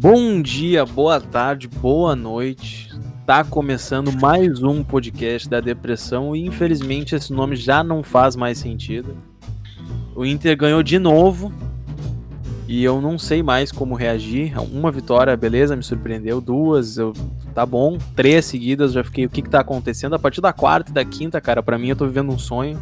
Bom dia, boa tarde, boa noite. Tá começando mais um podcast da depressão e infelizmente esse nome já não faz mais sentido. O Inter ganhou de novo e eu não sei mais como reagir. Uma vitória, beleza, me surpreendeu. Duas, eu tá bom. Três seguidas, já fiquei. O que que tá acontecendo? A partir da quarta e da quinta, cara, para mim eu tô vivendo um sonho.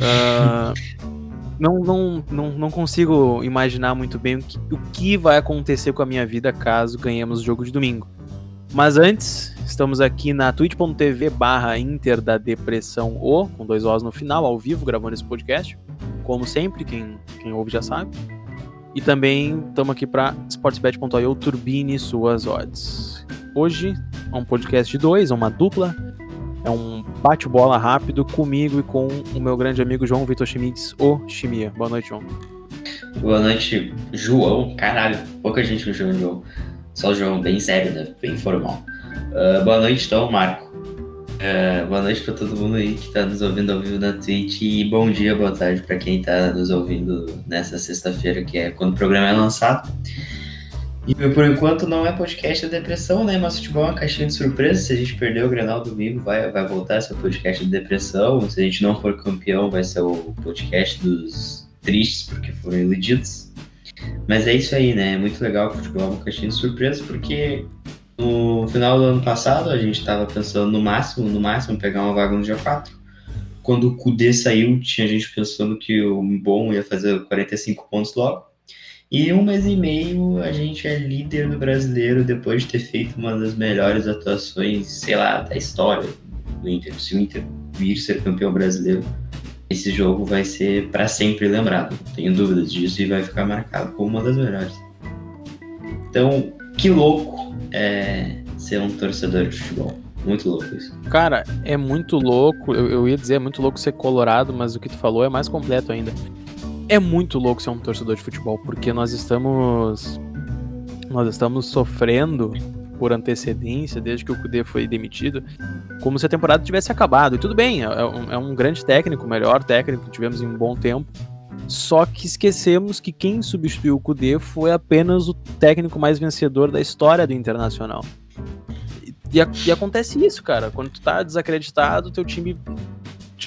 Uh, não, não, não, não consigo imaginar muito bem o que, o que vai acontecer com a minha vida caso ganhemos o jogo de domingo. Mas antes, estamos aqui na twitch.tv barra Inter da Depressão O, com dois Os no final, ao vivo, gravando esse podcast. Como sempre, quem, quem ouve já sabe. E também estamos aqui para sportsbet.io turbine suas odds. Hoje é um podcast de dois, é uma dupla. É um bate-bola rápido comigo e com o meu grande amigo João Vitor Schmitz, o Chimia. Boa noite, João. Boa noite, João. Caralho, pouca gente me chama de João. Só o João, bem sério, né? Bem formal. Uh, boa noite, então, Marco. Uh, boa noite para todo mundo aí que está nos ouvindo ao vivo na Twitch e bom dia, boa tarde para quem está nos ouvindo nessa sexta-feira, que é quando o programa é lançado. E por enquanto não é podcast da depressão, né? Mas futebol é uma caixinha de surpresa. Se a gente perder o Grenal domingo, vai, vai voltar o podcast da depressão. Se a gente não for campeão, vai ser o podcast dos tristes, porque foram iludidos. Mas é isso aí, né? É muito legal o futebol é uma caixinha de surpresa, porque no final do ano passado a gente estava pensando no máximo, no máximo, pegar uma vaga no dia 4. Quando o Kudê saiu, tinha gente pensando que o bom ia fazer 45 pontos logo. E um mês e meio a gente é líder do brasileiro depois de ter feito uma das melhores atuações, sei lá, da história do Inter. Se o Inter vir ser campeão brasileiro, esse jogo vai ser para sempre lembrado. Não tenho dúvidas disso e vai ficar marcado como uma das melhores. Então, que louco é ser um torcedor de futebol. Muito louco isso. Cara, é muito louco. Eu, eu ia dizer, é muito louco ser colorado, mas o que tu falou é mais completo ainda é muito louco ser um torcedor de futebol, porque nós estamos nós estamos sofrendo por antecedência desde que o Kudê foi demitido, como se a temporada tivesse acabado. E tudo bem, é, é um, é grande técnico, o melhor técnico que tivemos em um bom tempo. Só que esquecemos que quem substituiu o Kudê foi apenas o técnico mais vencedor da história do Internacional. E, e acontece isso, cara. Quando tu tá desacreditado, teu time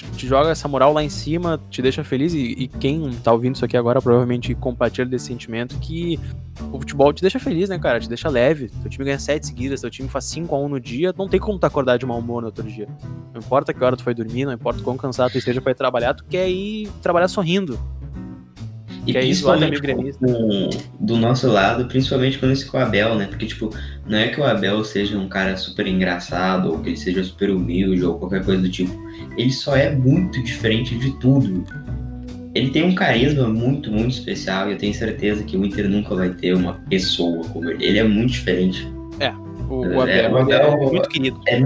te joga essa moral lá em cima, te deixa feliz. E, e, quem tá ouvindo isso aqui agora provavelmente compartilha desse sentimento que o futebol te deixa feliz, né, cara? Te deixa leve. Teu time ganha sete seguidas, teu time faz 5 a 1 no dia, não tem como tu acordar de mau humor no outro dia. Não importa que hora tu foi dormir, não importa quão cansado tu esteja pra ir trabalhar, tu quer ir trabalhar sorrindo. E que principalmente é isso, com, do nosso lado, principalmente quando esse com o Abel, né? Porque, tipo, não é que o Abel seja um cara super engraçado, ou que ele seja super humilde, ou qualquer coisa do tipo. Ele só é muito diferente de tudo. Ele tem um carisma muito, muito especial, e eu tenho certeza que o Inter nunca vai ter uma pessoa como ele. Ele é muito diferente. É, o, o Abel, é, o Abel é muito querido. É,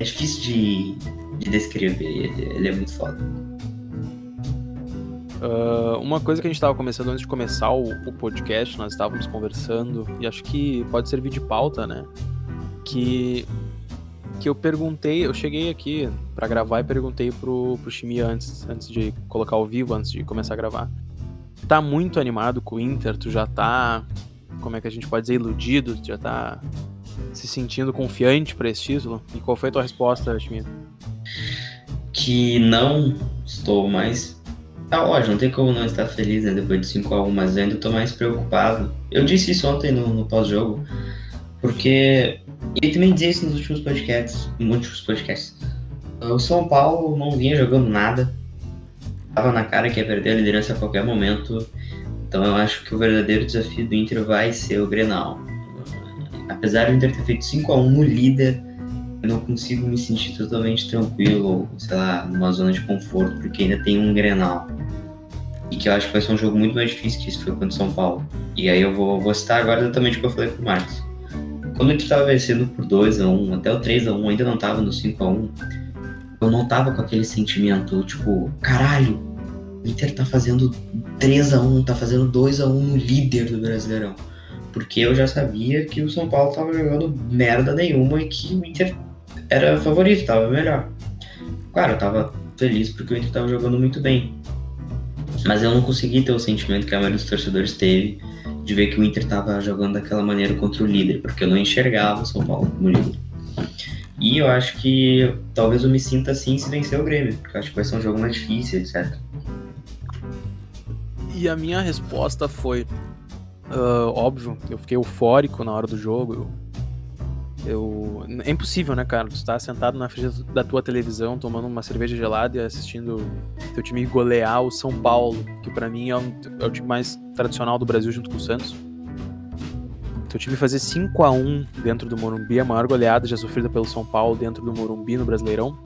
é difícil de, de descrever, ele, ele é muito foda. Uh, uma coisa que a gente estava começando antes de começar o, o, podcast, nós estávamos conversando, e acho que pode servir de pauta, né? Que, que eu perguntei, eu cheguei aqui para gravar e perguntei pro, pro Chimi antes, antes de colocar ao vivo, antes de começar a gravar. Tá muito animado com o Inter? Tu já tá, como é que a gente pode dizer, iludido? Tu já tá se sentindo confiante para esse título? E qual foi a tua resposta, Chimi? Que não estou mais Tá ótimo, não tem como não estar feliz né, depois de 5x1, mas ainda tô mais preocupado. Eu disse isso ontem no, no pós-jogo, porque. E também dizia isso nos últimos podcasts. Nos últimos podcasts. O São Paulo não vinha jogando nada. Tava na cara que ia perder a liderança a qualquer momento. Então eu acho que o verdadeiro desafio do Inter vai ser o Grenal. Apesar do Inter ter feito 5x1 no líder, eu não consigo me sentir totalmente tranquilo, sei lá, numa zona de conforto, porque ainda tem um Grenal. E que eu acho que vai ser um jogo muito mais difícil que isso foi contra o São Paulo. E aí eu vou, vou citar agora exatamente o que eu falei pro Marcos. Quando a gente estava vencendo por 2x1, até o 3x1, ainda não tava no 5x1, eu não tava com aquele sentimento, tipo, caralho, o Inter tá fazendo 3x1, tá fazendo 2x1 no líder do Brasileirão. Porque eu já sabia que o São Paulo tava jogando merda nenhuma e que o Inter era favorito, tava melhor. Claro, eu tava feliz porque o Inter tava jogando muito bem. Mas eu não consegui ter o sentimento que a maioria dos torcedores teve, de ver que o Inter tava jogando daquela maneira contra o líder, porque eu não enxergava o São Paulo como líder. E eu acho que talvez eu me sinta assim se vencer o Grêmio, porque eu acho que vai ser um jogo mais difícil, etc. E a minha resposta foi: uh, óbvio, eu fiquei eufórico na hora do jogo. Eu, eu, é impossível, né, cara? Tu tá sentado na frente da tua televisão, tomando uma cerveja gelada e assistindo teu time golear o São Paulo, que para mim é, um, é o time mais tradicional do Brasil junto com o Santos o time fazer 5 a 1 dentro do Morumbi, a maior goleada já sofrida pelo São Paulo dentro do Morumbi no Brasileirão,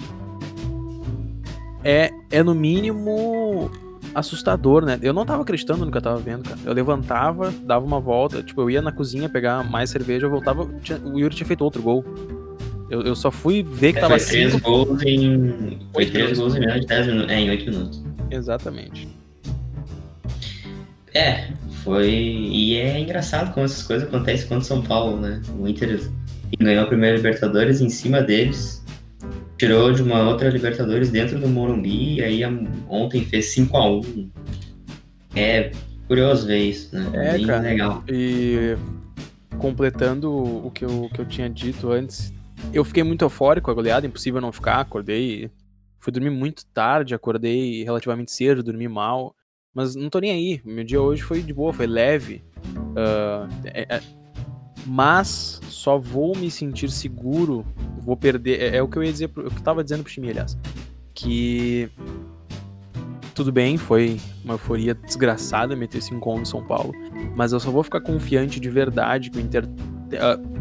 é, é no mínimo assustador, né? Eu não tava acreditando no que eu tava vendo, cara. Eu levantava, dava uma volta, tipo, eu ia na cozinha pegar mais cerveja, eu voltava, tinha, o Yuri tinha feito outro gol. Eu, eu só fui ver que é, tava foi três cinco... gols em. Foi três gols em menos de 10 minutos. É, em 8 minutos. Exatamente. É, foi. E é engraçado como essas coisas acontecem contra o São Paulo, né? O Inter ganhou a primeira Libertadores em cima deles, tirou de uma outra Libertadores dentro do Morumbi, e aí ontem fez 5 a 1 É curioso ver isso, né? É, Bem cara. legal. E completando o que eu, que eu tinha dito antes, eu fiquei muito eufórico com a goleada, impossível não ficar, acordei. Fui dormir muito tarde, acordei relativamente cedo, dormi mal. Mas não tô nem aí. Meu dia hoje foi de boa, foi leve. Uh, é, é, mas só vou me sentir seguro, vou perder. É, é, o que eu ia dizer, o que eu tava dizendo pro time, aliás. Que tudo bem, foi uma euforia desgraçada meter 5 1 no São Paulo, mas eu só vou ficar confiante de verdade que o Inter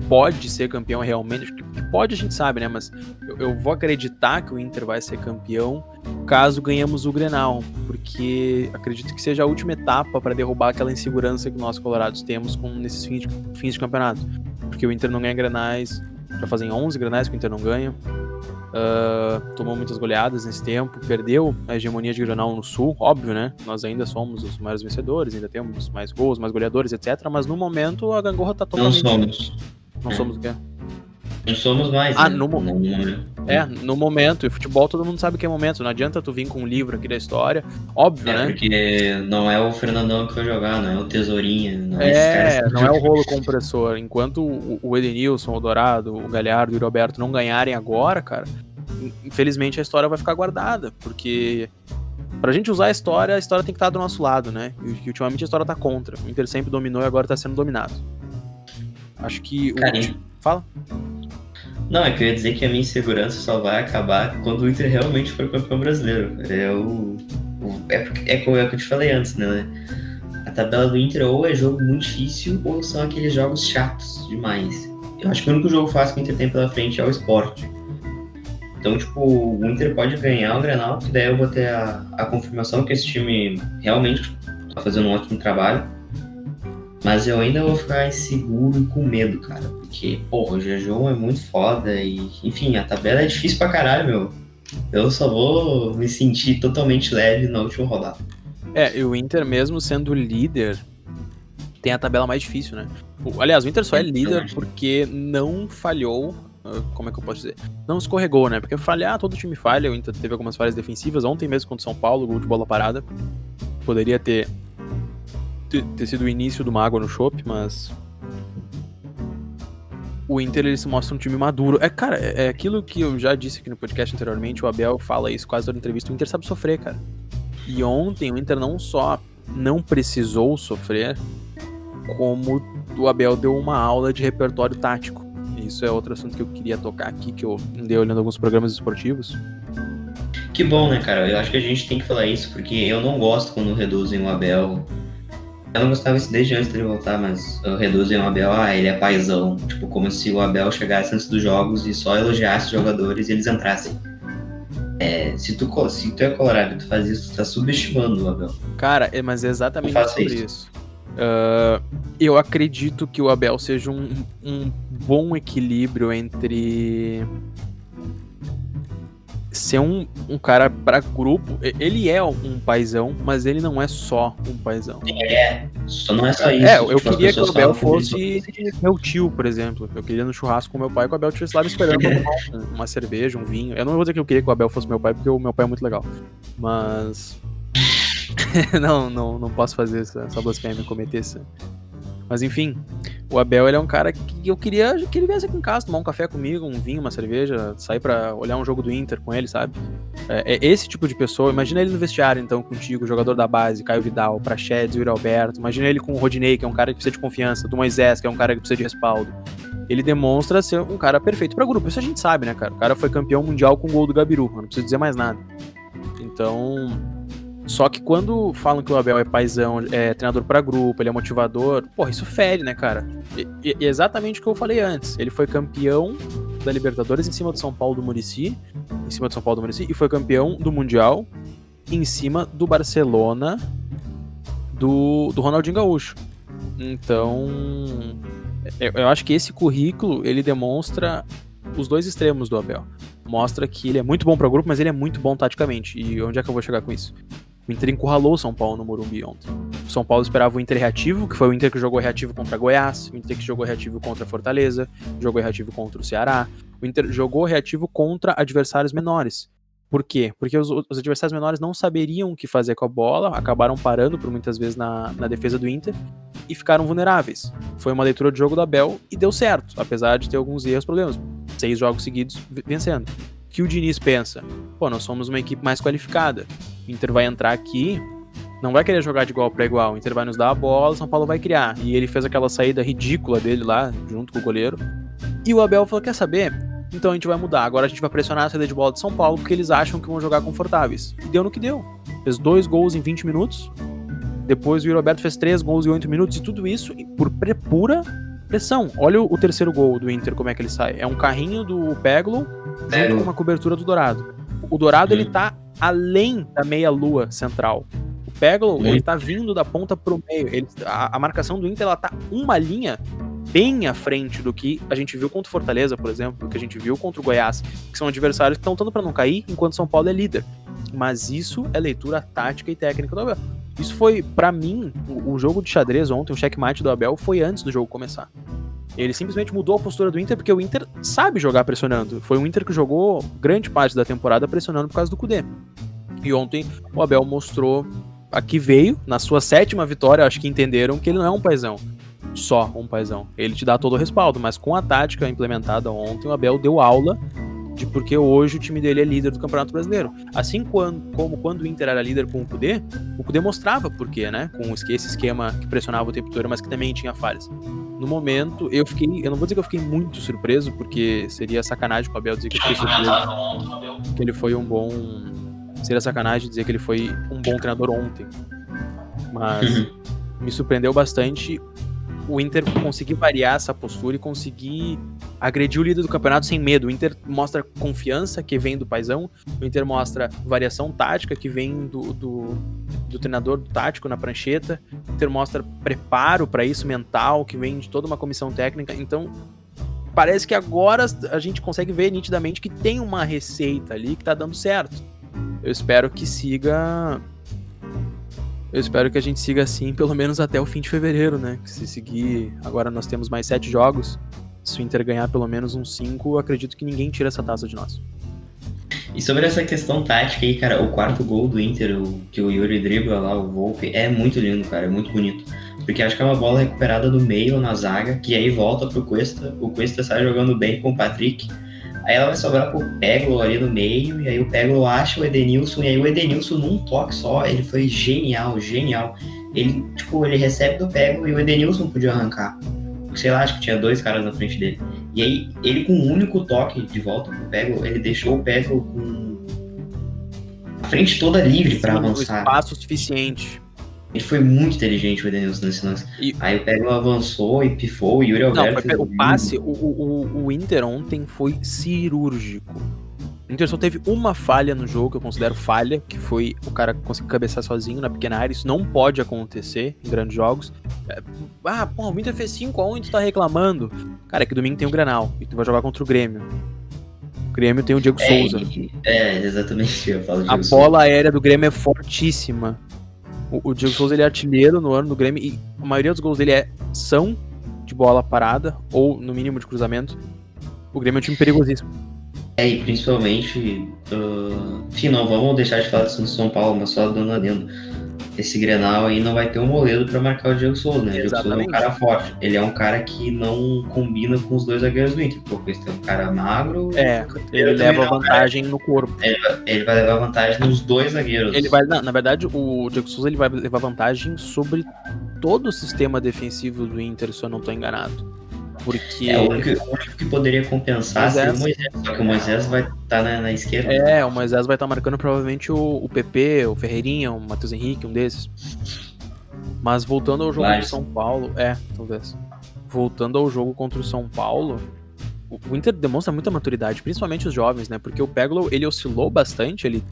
pode ser campeão realmente. Pode a gente sabe, né? Mas eu, eu, vou acreditar que o Inter vai ser campeão caso ganhemos o Grenal, porque acredito que seja a última etapa para derrubar aquela insegurança que nós colorados temos com nesses fins de, fins de campeonato. Porque o Inter não ganha Grenais, já fazem 11 Grenais que o Inter não ganha. Uh, tomou muitas goleadas nesse tempo, perdeu a hegemonia de Granal no Sul, óbvio, né? Nós ainda somos os maiores vencedores, ainda temos mais gols, mais goleadores, etc. Mas no momento a Gangorra tá totalmente. Não somos. Não somos o quê? Não somos mais. Ah, né? no, momento. É, no momento. E futebol todo mundo sabe que é momento. Não adianta tu vir com um livro aqui da história. Óbvio, é, né? Porque não é o Fernandão que vai jogar, não é o Tesourinha. Não é, é não é o rolo compressor. Enquanto o Edenilson, o Dourado, o Galhardo e o Roberto não ganharem agora, cara, infelizmente a história vai ficar guardada. Porque Pra gente usar a história, a história tem que estar do nosso lado, né? E ultimamente a história tá contra. O Inter sempre dominou e agora tá sendo dominado. Acho que. O... Fala. Não, é que eu ia dizer que a minha insegurança só vai acabar quando o Inter realmente for campeão brasileiro. É o. é, é como é o que eu te falei antes, né? A tabela do Inter ou é jogo muito difícil ou são aqueles jogos chatos demais. Eu acho que o único jogo fácil que o Inter tem pela frente é o esporte. Então, tipo, o Inter pode ganhar o Grenal, que daí eu vou ter a, a confirmação que esse time realmente tá fazendo um ótimo trabalho. Mas eu ainda vou ficar inseguro e com medo, cara. Porque, porra, o jejum é muito foda e, enfim, a tabela é difícil pra caralho, meu. Eu só vou me sentir totalmente leve na última rodada. É, e o Inter, mesmo sendo líder, tem a tabela mais difícil, né? Aliás, o Inter só é líder porque não falhou. Ah, como é que eu posso dizer? Não escorregou, né? Porque falhar, todo time falha. O Inter teve algumas falhas defensivas. Ontem mesmo contra o São Paulo, gol de bola parada. Poderia ter ter sido o início do Mágoa no Chopp, mas o Inter ele se mostra um time maduro. É, cara, é, é aquilo que eu já disse aqui no podcast anteriormente, o Abel fala isso quase toda entrevista, o Inter sabe sofrer, cara. E ontem o Inter não só não precisou sofrer, como o Abel deu uma aula de repertório tático. Isso é outro assunto que eu queria tocar aqui, que eu andei olhando alguns programas esportivos. Que bom, né, cara? Eu acho que a gente tem que falar isso, porque eu não gosto quando reduzem o Abel eu não gostava isso desde antes dele voltar, mas reduzem o Abel, ah, ele é paizão. Tipo, como se o Abel chegasse antes dos jogos e só elogiasse os jogadores e eles entrassem. É, se, tu, se tu é colorado e tu faz isso, tu tá subestimando o Abel. Cara, é, mas é exatamente sobre isso. isso. Uh, eu acredito que o Abel seja um, um bom equilíbrio entre ser um, um cara para grupo. Ele é um paizão, mas ele não é só um paizão. É, só não é só isso. É, eu tipo, queria que o Abel fosse meu tio, por exemplo. Eu queria no churrasco com meu pai que o Abel estivesse lá me esperando uma, uma cerveja, um vinho. Eu não vou dizer que eu queria que o Abel fosse meu pai, porque o meu pai é muito legal. Mas. não, não, não posso fazer essa, essa blasfêmia, cometer essa, Mas enfim, o Abel ele é um cara que eu queria que ele viesse aqui em casa tomar um café comigo, um vinho, uma cerveja, sair para olhar um jogo do Inter com ele, sabe? É, é, esse tipo de pessoa. Imagina ele no vestiário, então, contigo, jogador da base, Caio Vidal, Prachedes, Yuri Alberto. Imagina ele com o Rodinei, que é um cara que precisa de confiança, do Moisés, que é um cara que precisa de respaldo. Ele demonstra ser um cara perfeito para grupo. Isso a gente sabe, né, cara? O cara foi campeão mundial com o gol do Gabiru, não preciso dizer mais nada. Então, só que quando falam que o Abel é paizão, é treinador para grupo, ele é motivador, porra, isso fere, né, cara? E, e, exatamente o que eu falei antes. Ele foi campeão da Libertadores em cima do São Paulo do Murici, em cima do São Paulo do Murici, e foi campeão do Mundial em cima do Barcelona do, do Ronaldinho Gaúcho. Então, eu, eu acho que esse currículo ele demonstra os dois extremos do Abel. Mostra que ele é muito bom para grupo, mas ele é muito bom taticamente. E onde é que eu vou chegar com isso? O Inter encurralou o São Paulo no Morumbi ontem. O São Paulo esperava o Inter reativo, que foi o Inter que jogou reativo contra Goiás, o Inter que jogou reativo contra Fortaleza, jogou reativo contra o Ceará. O Inter jogou reativo contra adversários menores. Por quê? Porque os, os, adversários menores não saberiam o que fazer com a bola, acabaram parando por muitas vezes na, na defesa do Inter e ficaram vulneráveis. Foi uma leitura de jogo do Abel e deu certo, apesar de ter alguns erros, problemas. Seis jogos seguidos vencendo que o Diniz pensa? Pô, nós somos uma equipe mais qualificada. O Inter vai entrar aqui, não vai querer jogar de igual para igual. O Inter vai nos dar a bola, o São Paulo vai criar. E ele fez aquela saída ridícula dele lá, junto com o goleiro. E o Abel falou: quer saber? Então a gente vai mudar. Agora a gente vai pressionar a saída de bola de São Paulo porque eles acham que vão jogar confortáveis. E deu no que deu. Fez dois gols em 20 minutos. Depois o Roberto fez três gols em 8 minutos. E tudo isso por pura pressão. Olha o terceiro gol do Inter, como é que ele sai. É um carrinho do Peglo junto com uma cobertura do Dourado. O Dourado, hum. ele tá além da meia-lua central. O Peglo, ele tá vindo da ponta pro meio. Ele, a, a, marcação do Inter, ela tá uma linha bem à frente do que a gente viu contra o Fortaleza, por exemplo, do que a gente viu contra o Goiás, que são adversários que estão lutando para não cair, enquanto São Paulo é líder. Mas isso é leitura tática e técnica do Abel. Isso foi, para mim, o, o, jogo de xadrez ontem, o checkmate do Abel, foi antes do jogo começar. Ele simplesmente mudou a postura do Inter porque o Inter sabe jogar pressionando. Foi um Inter que jogou grande parte da temporada pressionando por causa do Kudê. E ontem o Abel mostrou a que veio, na sua sétima vitória, acho que entenderam que ele não é um paizão. Só um paizão. Ele te dá todo o respaldo, mas com a tática implementada ontem, o Abel deu aula de porque hoje o time dele é líder do Campeonato Brasileiro. Assim quando, como quando o Inter era líder com o Kudê, o Kudê mostrava por quê, né? Com esse esquema que pressionava o tempo todo, mas que também tinha falhas. No momento, eu fiquei. Eu não vou dizer que eu fiquei muito surpreso, porque seria sacanagem com o Abel dizer que eu fiquei surpreso. Que ele foi um bom. Seria sacanagem dizer que ele foi um bom treinador ontem. Mas uhum. me surpreendeu bastante o Inter conseguir variar essa postura e conseguir agredir o líder do campeonato sem medo. O Inter mostra confiança que vem do paizão, o Inter mostra variação tática que vem do, do, do treinador do tático na prancheta, o Inter mostra preparo para isso mental que vem de toda uma comissão técnica. Então, parece que agora a gente consegue ver nitidamente que tem uma receita ali que tá dando certo. Eu espero que siga eu espero que a gente siga assim pelo menos até o fim de fevereiro, né? Que se seguir, agora nós temos mais sete jogos. Se o Inter ganhar pelo menos uns cinco, acredito que ninguém tira essa taça de nós. E sobre essa questão tática aí, cara, o quarto gol do Inter, o, que o Yuri dribla lá, o Volpe, é muito lindo, cara, é muito bonito. Porque acho que é uma bola recuperada do meio na zaga, que aí volta pro Cuesta, o Cuesta sai jogando bem com o Patrick, Aí ela vai sobrar pro Peglo ali no meio, e aí o Peglo acha o Edenilson, e aí o Edenilson num toque só, ele foi genial, genial. Ele, tipo, ele recebe do Peglo e o Edenilson podia arrancar. Sei lá, acho que tinha dois caras na frente dele. E aí, ele com um único toque de volta pro Peglo, ele deixou o Peglo com a frente toda livre para avançar. espaço suficiente. Ele foi muito inteligente o Edenilson nesse lance. E... Aí o Peglo avançou e pifou, o Yuri Alberto... Não, foi, o passe, o, o, o Inter ontem foi cirúrgico. O Inter só teve uma falha no jogo, que eu considero falha, que foi o cara conseguir cabeçar sozinho na pequena área. Isso não pode acontecer em grandes jogos. É, ah, pô, o Inter fez 5x1 e tu tá reclamando. Cara, é que domingo tem o Granal e tu vai jogar contra o Grêmio. O Grêmio tem o Diego é, Souza. É, exatamente. Eu falo a bola aérea do Grêmio é fortíssima. O, Diego Souza ele é artilheiro no ano do Grêmio e a maioria dos gols dele é, são de bola parada ou no mínimo de cruzamento. O Grêmio é um time perigosíssimo. É, e principalmente, uh, enfim, não vamos deixar de falar no São Paulo, mas só dando adendo. Esse Grenal aí não vai ter um moledo para marcar o Diego Souza, né? O Diego Souza é um cara forte. Ele é um cara que não combina com os dois zagueiros do Inter. Porque tem um cara magro. É, ele leva vantagem no corpo. Ele vai, ele vai, levar vantagem nos dois zagueiros. Ele vai, na, na verdade, o Diego Souza ele vai levar vantagem sobre todo o sistema defensivo do Inter, se eu não estou enganado. Porque. É o único, o único que poderia compensar Moisés. seria o Moisés. Só que o Moisés vai estar tá na, na, esquerda. É, o Moisés vai estar tá marcando provavelmente o, o PP, o Ferreirinha, o Matheus Henrique, um desses. Mas voltando ao jogo do São Paulo. É, talvez. Voltando ao jogo contra o São Paulo. O Inter demonstra muita maturidade, principalmente os jovens, né? Porque o Peglo, ele oscilou bastante, ele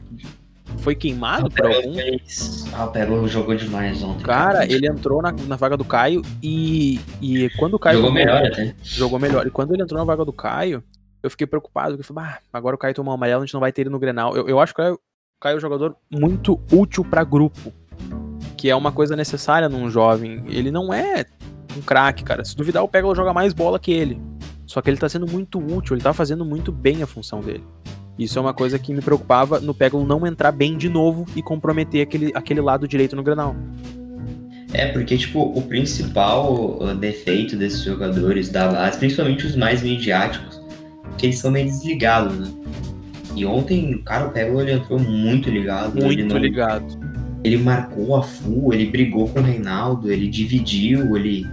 foi queimado por algum. Fez... Ah, o Pego jogou demais ontem. Cara, ele entrou na, na vaga do Caio e, e quando o Caio. Jogou melhor até. Jogou melhor. E quando ele entrou na vaga do Caio, eu fiquei preocupado. Eu falei, ah, agora o Caio tomou um amarelo, a gente não vai ter ele no Grenal. Eu, eu acho que o Caio, o Caio é um jogador muito útil para grupo. Que é uma coisa necessária num jovem. Ele não é um craque, cara. Se duvidar, o Pego joga mais bola que ele. Só que ele tá sendo muito útil, ele tá fazendo muito bem a função dele. Isso é uma coisa que me preocupava no Peglo não entrar bem de novo e comprometer aquele, aquele lado direito no Granal. É, porque, tipo, o principal uh, defeito desses jogadores da base, principalmente os mais midiáticos, é que eles são meio desligados, né? E ontem, cara, o Peglo ele entrou muito ligado. Muito ele não... ligado. Ele marcou a full, ele brigou com o Reinaldo, ele dividiu, ele.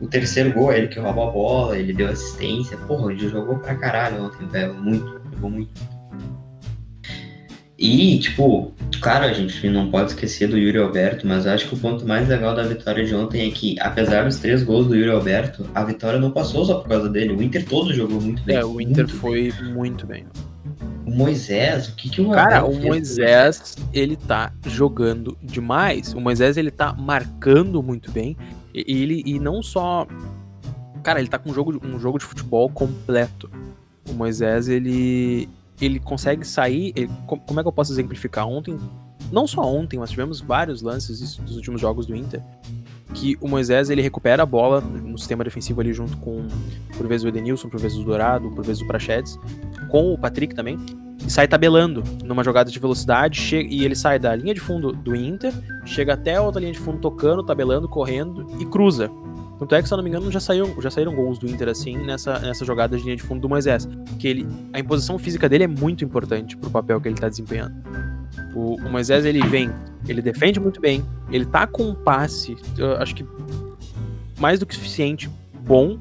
O terceiro gol é ele que rouba a bola, ele deu assistência. Porra, ele jogou pra caralho ontem, Peglo. Muito, jogou muito. E, tipo, claro, a gente não pode esquecer do Yuri Alberto, mas acho que o ponto mais legal da vitória de ontem é que, apesar dos três gols do Yuri Alberto, a vitória não passou só por causa dele. O Inter todo jogou muito bem. É, o Inter foi bem. muito bem. O Moisés, o que que o Cara, o Moisés, ele tá jogando demais. O Moisés, ele tá marcando muito bem. E, ele, e não só... Cara, ele tá com um jogo, um jogo de futebol completo. O Moisés, ele, ele consegue sair. Ele, como é que eu posso exemplificar? Ontem, não só ontem, mas tivemos vários lances dos últimos jogos do Inter. Que o Moisés ele recupera a bola no sistema defensivo ali junto com, por vezes, o Edenilson, por vezes o Dourado, por vezes o Prachedes, com o Patrick também, e sai tabelando numa jogada de velocidade, e ele sai da linha de fundo do Inter, chega até a outra linha de fundo tocando, tabelando, correndo e cruza. Tanto é que, se eu não me engano, já, saiu, já saíram gols do Inter assim nessa, nessa jogada de linha de fundo do Moisés. Que ele, a imposição física dele é muito importante pro papel que ele tá desempenhando. O, o Moisés ele vem, ele defende muito bem, ele tá com um passe, acho que mais do que suficiente bom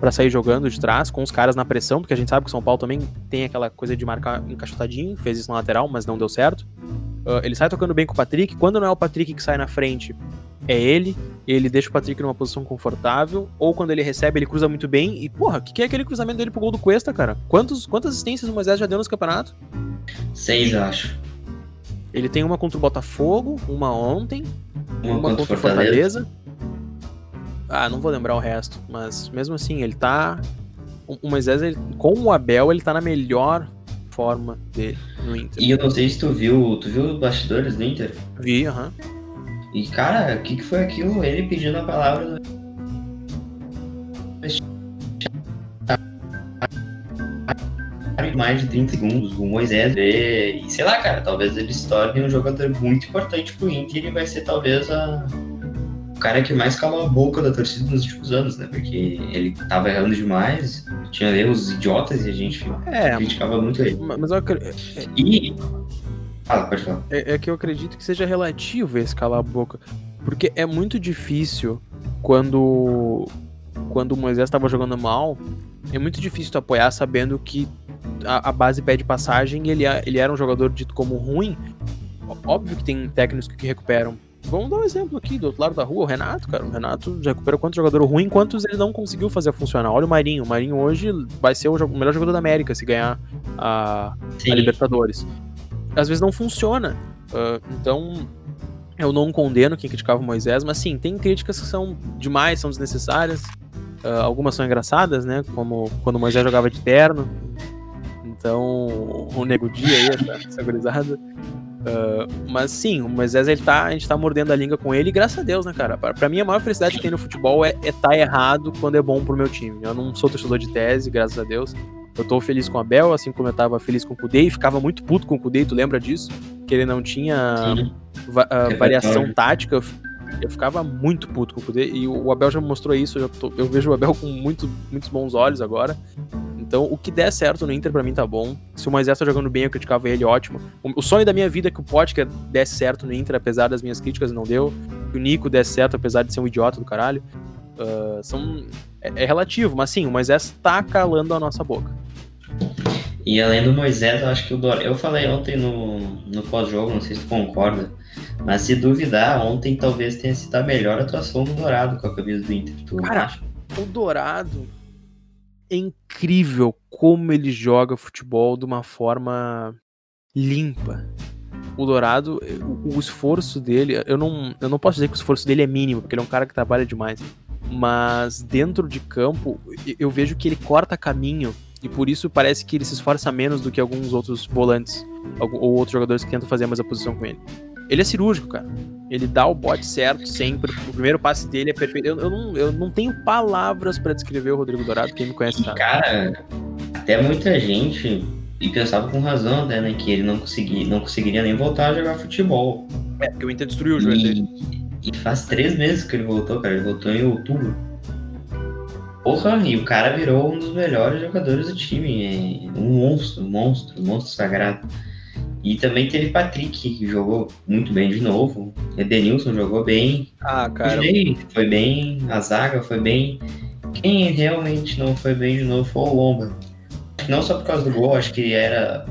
para sair jogando de trás com os caras na pressão, porque a gente sabe que o São Paulo também tem aquela coisa de marcar encaixotadinho, fez isso na lateral, mas não deu certo. Uh, ele sai tocando bem com o Patrick. Quando não é o Patrick que sai na frente, é ele. Ele deixa o Patrick numa posição confortável. Ou quando ele recebe, ele cruza muito bem. E, porra, o que, que, é aquele cruzamento dele pro gol do Cuesta, cara? Quantos, quantas assistências o Moisés já deu nesse campeonato? Seis, eu acho. Ele tem uma contra o Botafogo, uma ontem, uma, uma contra o Fortaleza. Fortaleza. Ah, não vou lembrar o resto. Mas mesmo assim, ele tá. O Moisés, ele, com o Abel, ele tá na melhor forma dele no Inter. E eu não sei se tu viu, tu viu os bastidores do Inter? Vi, aham. E cara, o que, que foi aquilo? Ele pedindo a palavra mais de 30 segundos, o Moisés vê, e sei lá, cara, talvez ele se torne um jogador muito importante pro Inter e vai ser talvez a, cara que mais calou a boca da torcida nos últimos anos, né? Porque ele tava errando demais, tinha erros idiotas e a gente é, criticava muito ele. Mas eu. E. Pode falar. É, é, que eu acredito que seja relativo esse calar a boca. Porque é muito difícil quando. Quando o Moisés estava jogando mal, é muito difícil tu apoiar sabendo que a, a base pede passagem e ele, ele era um jogador dito como ruim. Óbvio que tem técnicos que recuperam Vamos dar um exemplo aqui, do outro lado da rua, o Renato, cara. O Renato já recuperou quantos jogador ruim, quantos ele não conseguiu fazer funcionar. Olha o Marinho. O Marinho hoje vai ser o, melhor jogador da América se ganhar a, a Libertadores. Às vezes não funciona. Uh, então, eu não condeno quem criticava o Moisés, mas sim, tem críticas que são demais, são desnecessárias. Uh, algumas são engraçadas, né? Como quando o Moisés jogava de terno. Então, o Nego Dia aí, essa, gurizada. Uh, mas sim, o Moisés ele tá, a gente tá mordendo a língua com ele, e graças a Deus, né, cara? Pra, mim, a maior felicidade que tem no futebol é estar tá errado quando é bom pro meu time. Eu não sou torcedor de tese, graças a Deus. Eu tô feliz com o Abel, assim como eu tava feliz com o Kudê, e ficava muito puto com o Kudê, tu lembra disso? Que ele não tinha. va uh, variação tática, eu, eu, ficava muito puto com o poder. E o Abel já mostrou isso, eu, tô, eu vejo o Abel com muito, muitos bons olhos agora. Então, o que der certo no Inter, pra mim, tá bom. Se o Moisés tá jogando bem, eu criticava ele, ótimo. O, sonho da minha vida é que o Potker desse certo no Inter, apesar das minhas críticas, não deu. Que o Nico desse certo, apesar de ser um idiota do caralho. Uh, são, é, é, relativo, mas sim, o Moisés tá calando a nossa boca. E além do Moisés, eu acho que o Dor... Eu falei ontem no, no pós-jogo, não sei se tu concorda, mas se duvidar, ontem talvez tenha sido a melhor atuação do Dourado com a camisa do Inter. Tu Cara, acha? o Dourado é incrível como ele joga futebol de uma forma limpa. O Dourado, o, esforço dele, eu não, eu não posso dizer que o esforço dele é mínimo, porque ele é um cara que trabalha demais. Mas dentro de campo, eu vejo que ele corta caminho e por isso parece que ele se esforça menos do que alguns outros volantes ou outros jogadores que tentam fazer a mesma posição com ele. Ele é cirúrgico, cara. Ele dá o bote certo sempre. O primeiro passe dele é perfeito. Eu, eu, não, eu não tenho palavras para descrever o Rodrigo Dourado. Quem me conhece sabe. Cara, até muita gente e pensava com razão, até, né, que ele não, consegui, não conseguiria nem voltar a jogar futebol. É, porque o Inter destruiu o joelho e, dele. E faz três meses que ele voltou, cara. Ele voltou em outubro. Porra, e o cara virou um dos melhores jogadores do time. É um monstro, um monstro, um monstro sagrado. E também teve Patrick, que jogou muito bem de novo. Edenilson jogou bem. Ah, cara. foi bem. A zaga foi bem. Quem realmente não foi bem de novo foi o Lomba. Não só por causa do gol, acho que era.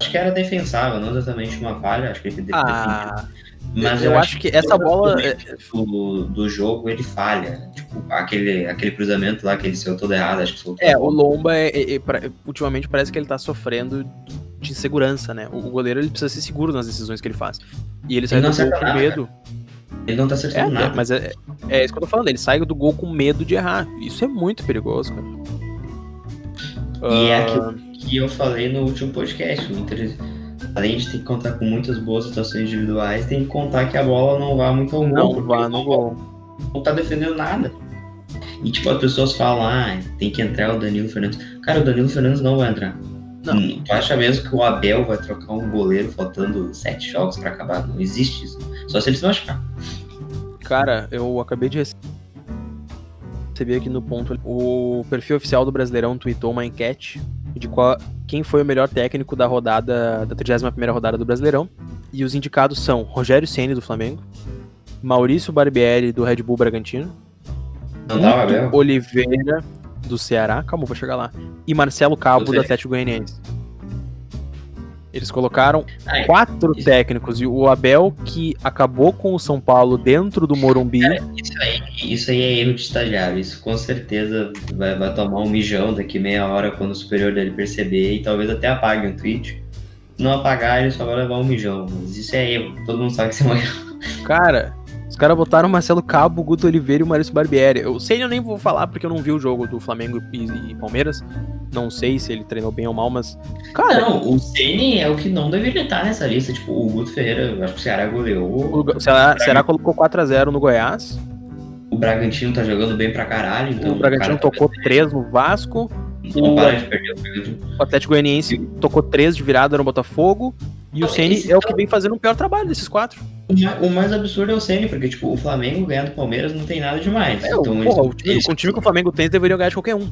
Acho que era defensável, não exatamente uma falha, acho que ele ah, Mas eu, eu acho, que, que essa bola. É- do, do jogo ele falha. Tipo, aquele, aquele cruzamento lá que ele saiu todo errado, acho que soltou. É, o Lomba, é, é, é, ultimamente parece que ele tá sofrendo de segurança, né? O goleiro ele precisa ser seguro nas decisões que ele faz. E ele sai ele do gol com nada, medo. Ele não tá acertando é, nada. Mas é, é, isso que eu tô falando, ele sai do gol com medo de errar. Isso é muito perigoso, cara. E uh... é aquilo que eu falei no último podcast. O Inter, além de ter que contar com muitas boas atuações individuais, tem que contar que a bola não vá muito ao gol. Não vá no gol. Não tá defendendo nada. E tipo, as pessoas falam, ah, tem que entrar o Danilo Fernandes. Cara, o Danilo Fernandes não vai entrar. Não. Hum, tu acha mesmo que o Abel vai trocar um goleiro faltando sete jogos para acabar? Não existe isso. Só se ele se machucar. Cara, eu acabei de receber aqui no ponto. O perfil oficial do Brasileirão tweetou uma enquete de qual, quem foi o melhor técnico da rodada, da 31 rodada do Brasileirão. E os indicados são Rogério Ceni do Flamengo, Maurício Barbieri do Red Bull Bragantino, Oliveira do Ceará, calma, vou chegar lá, e Marcelo Cabo do Atlético Goianiense. Eles colocaram Ai, quatro isso. técnicos e o Abel que acabou com o São Paulo dentro do Morumbi. Cara, isso, aí, isso aí é erro de estagiário. Isso com certeza vai, vai tomar um mijão daqui meia hora quando o superior dele perceber e talvez até apague um tweet. Se não apagar, ele só vai levar um mijão. Mas isso é erro. Todo mundo sabe que isso é um erro. Cara, os caras botaram Marcelo Cabo, Guto Oliveira e o Maurício Barbieri. Eu sei, eu nem vou falar porque eu não vi o jogo do Flamengo e, e Palmeiras. Não sei se ele treinou bem ou mal, mas. Cara. Não, o Ceni é o que não deveria estar nessa lista. Tipo, o Guto Ferreira, acho que o Ceará goleou. O Ceará, Ceará colocou 4x0 no Goiás. O Bragantino tá jogando bem pra caralho. Então o Bragantino o tocou 3 no Vasco. Não o, para de perder o Atlético Goianiense tocou 3 de virada no Botafogo. E o Ceni é o que vem fazendo o pior trabalho desses quatro. O mais absurdo é o Ceni, porque tipo, o Flamengo ganhando do Palmeiras não tem nada demais. É, então, porra, o, time, o time que o Flamengo tem deveria ganhar de qualquer um.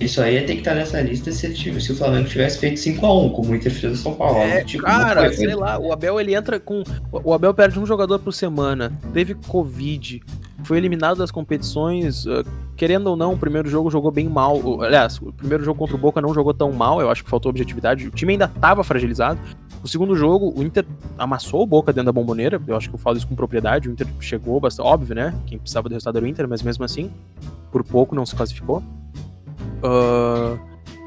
Isso aí ia ter que estar nessa lista se, ele, se o Flamengo tivesse feito 5x1, como o Inter fez São Paulo. É, tipo, cara, sei lá, o Abel ele entra com. O Abel perde um jogador por semana, teve Covid, foi eliminado das competições. Uh, querendo ou não, o primeiro jogo jogou bem mal. Aliás, o primeiro jogo contra o Boca não jogou tão mal, eu acho que faltou objetividade. O time ainda estava fragilizado. O segundo jogo, o Inter amassou o Boca dentro da bomboneira. Eu acho que eu falo isso com propriedade. O Inter chegou bastante. Óbvio, né? Quem precisava do resultado era o Inter, mas mesmo assim, por pouco não se classificou. Uh,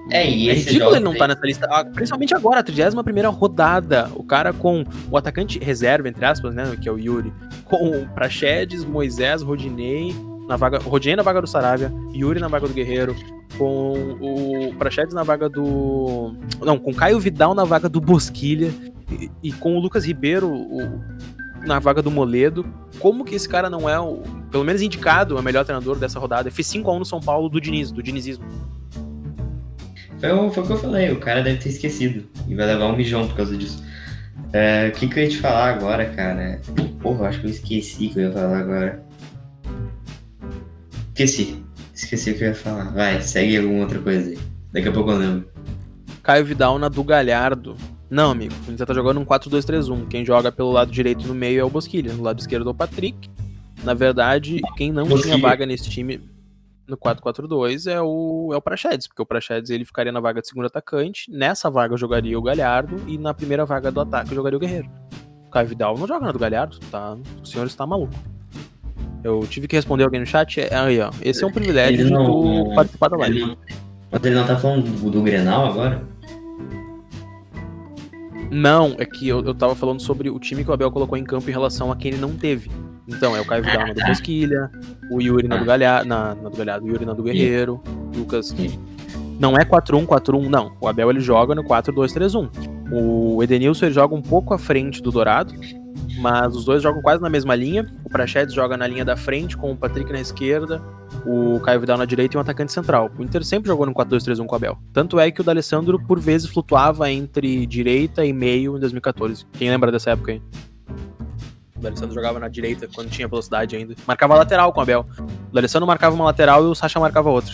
é, e é ridículo ele não tá nessa lista. Ah, principalmente agora, a 31 rodada. O cara com o atacante reserva, entre aspas, né? Que é o Yuri. Com Praxedes, Moisés, Rodinei. Na vaga, Rodinei na vaga do Saravia, Yuri na vaga do Guerreiro, com o Praxedes na vaga do. Não, com Caio Vidal na vaga do Bosquilha e, e com o Lucas Ribeiro o, na vaga do Moledo. Como que esse cara não é, o, pelo menos indicado, o melhor treinador dessa rodada? Fez 5x1 no São Paulo do Diniz, do Dinizismo. Foi, foi o que eu falei, o cara deve ter esquecido. E vai levar um mijão por causa disso. É, o que, que eu ia te falar agora, cara? Porra, acho que eu esqueci o que eu ia falar agora. Esqueci. Esqueci o que eu ia falar. Vai, segue alguma outra coisa aí. Daqui a pouco eu lembro. Caio Vidal na do Galhardo. Não, amigo. A gente tá jogando um 4-2-3-1. Quem joga pelo lado direito no meio é o Bosquilha. No lado esquerdo é o Patrick. Na verdade, quem não Bosquilha. tinha vaga nesse time no 4-4-2 é o, é o Praxedes, porque o Praxedes ele ficaria na vaga de segundo atacante. Nessa vaga jogaria o Galhardo e na primeira vaga do ataque jogaria o Guerreiro. O Caio Vidal não joga na do Galhardo, tá? O senhor está maluco. Eu tive que responder alguém no chat. É aí, ó. Esse é um privilégio Ele de não- tu participar da live. Não- Mas ele não tá falando do, do Grenal agora? Não, é que eu, eu tava falando sobre o time que o Abel colocou em campo em relação a quem ele não teve. Então, é o Caio Vidal na do Bosquilha, o Yuri na do Galhardo, na, na do Galhardo, o Yuri na do Guerreiro, Lucas. Sim. Não é 4-1, 4-1, não. O Abel ele joga no 4-2-3-1. O Edenilson ele joga um pouco à frente do Dourado, mas os dois jogam quase na mesma linha. O Prachedes joga na linha da frente, com o Patrick na esquerda, o Caio Vidal na direita e um atacante central. O Inter sempre jogou no 4-2-3-1 com o Abel. Tanto é que o D'Alessandro, por vezes, flutuava entre direita e meio em 2014. Quem lembra dessa época aí? O D'Alessandro jogava na direita, quando tinha velocidade ainda. Marcava lateral com o Abel. O D'Alessandro marcava uma lateral e o Sacha marcava outra.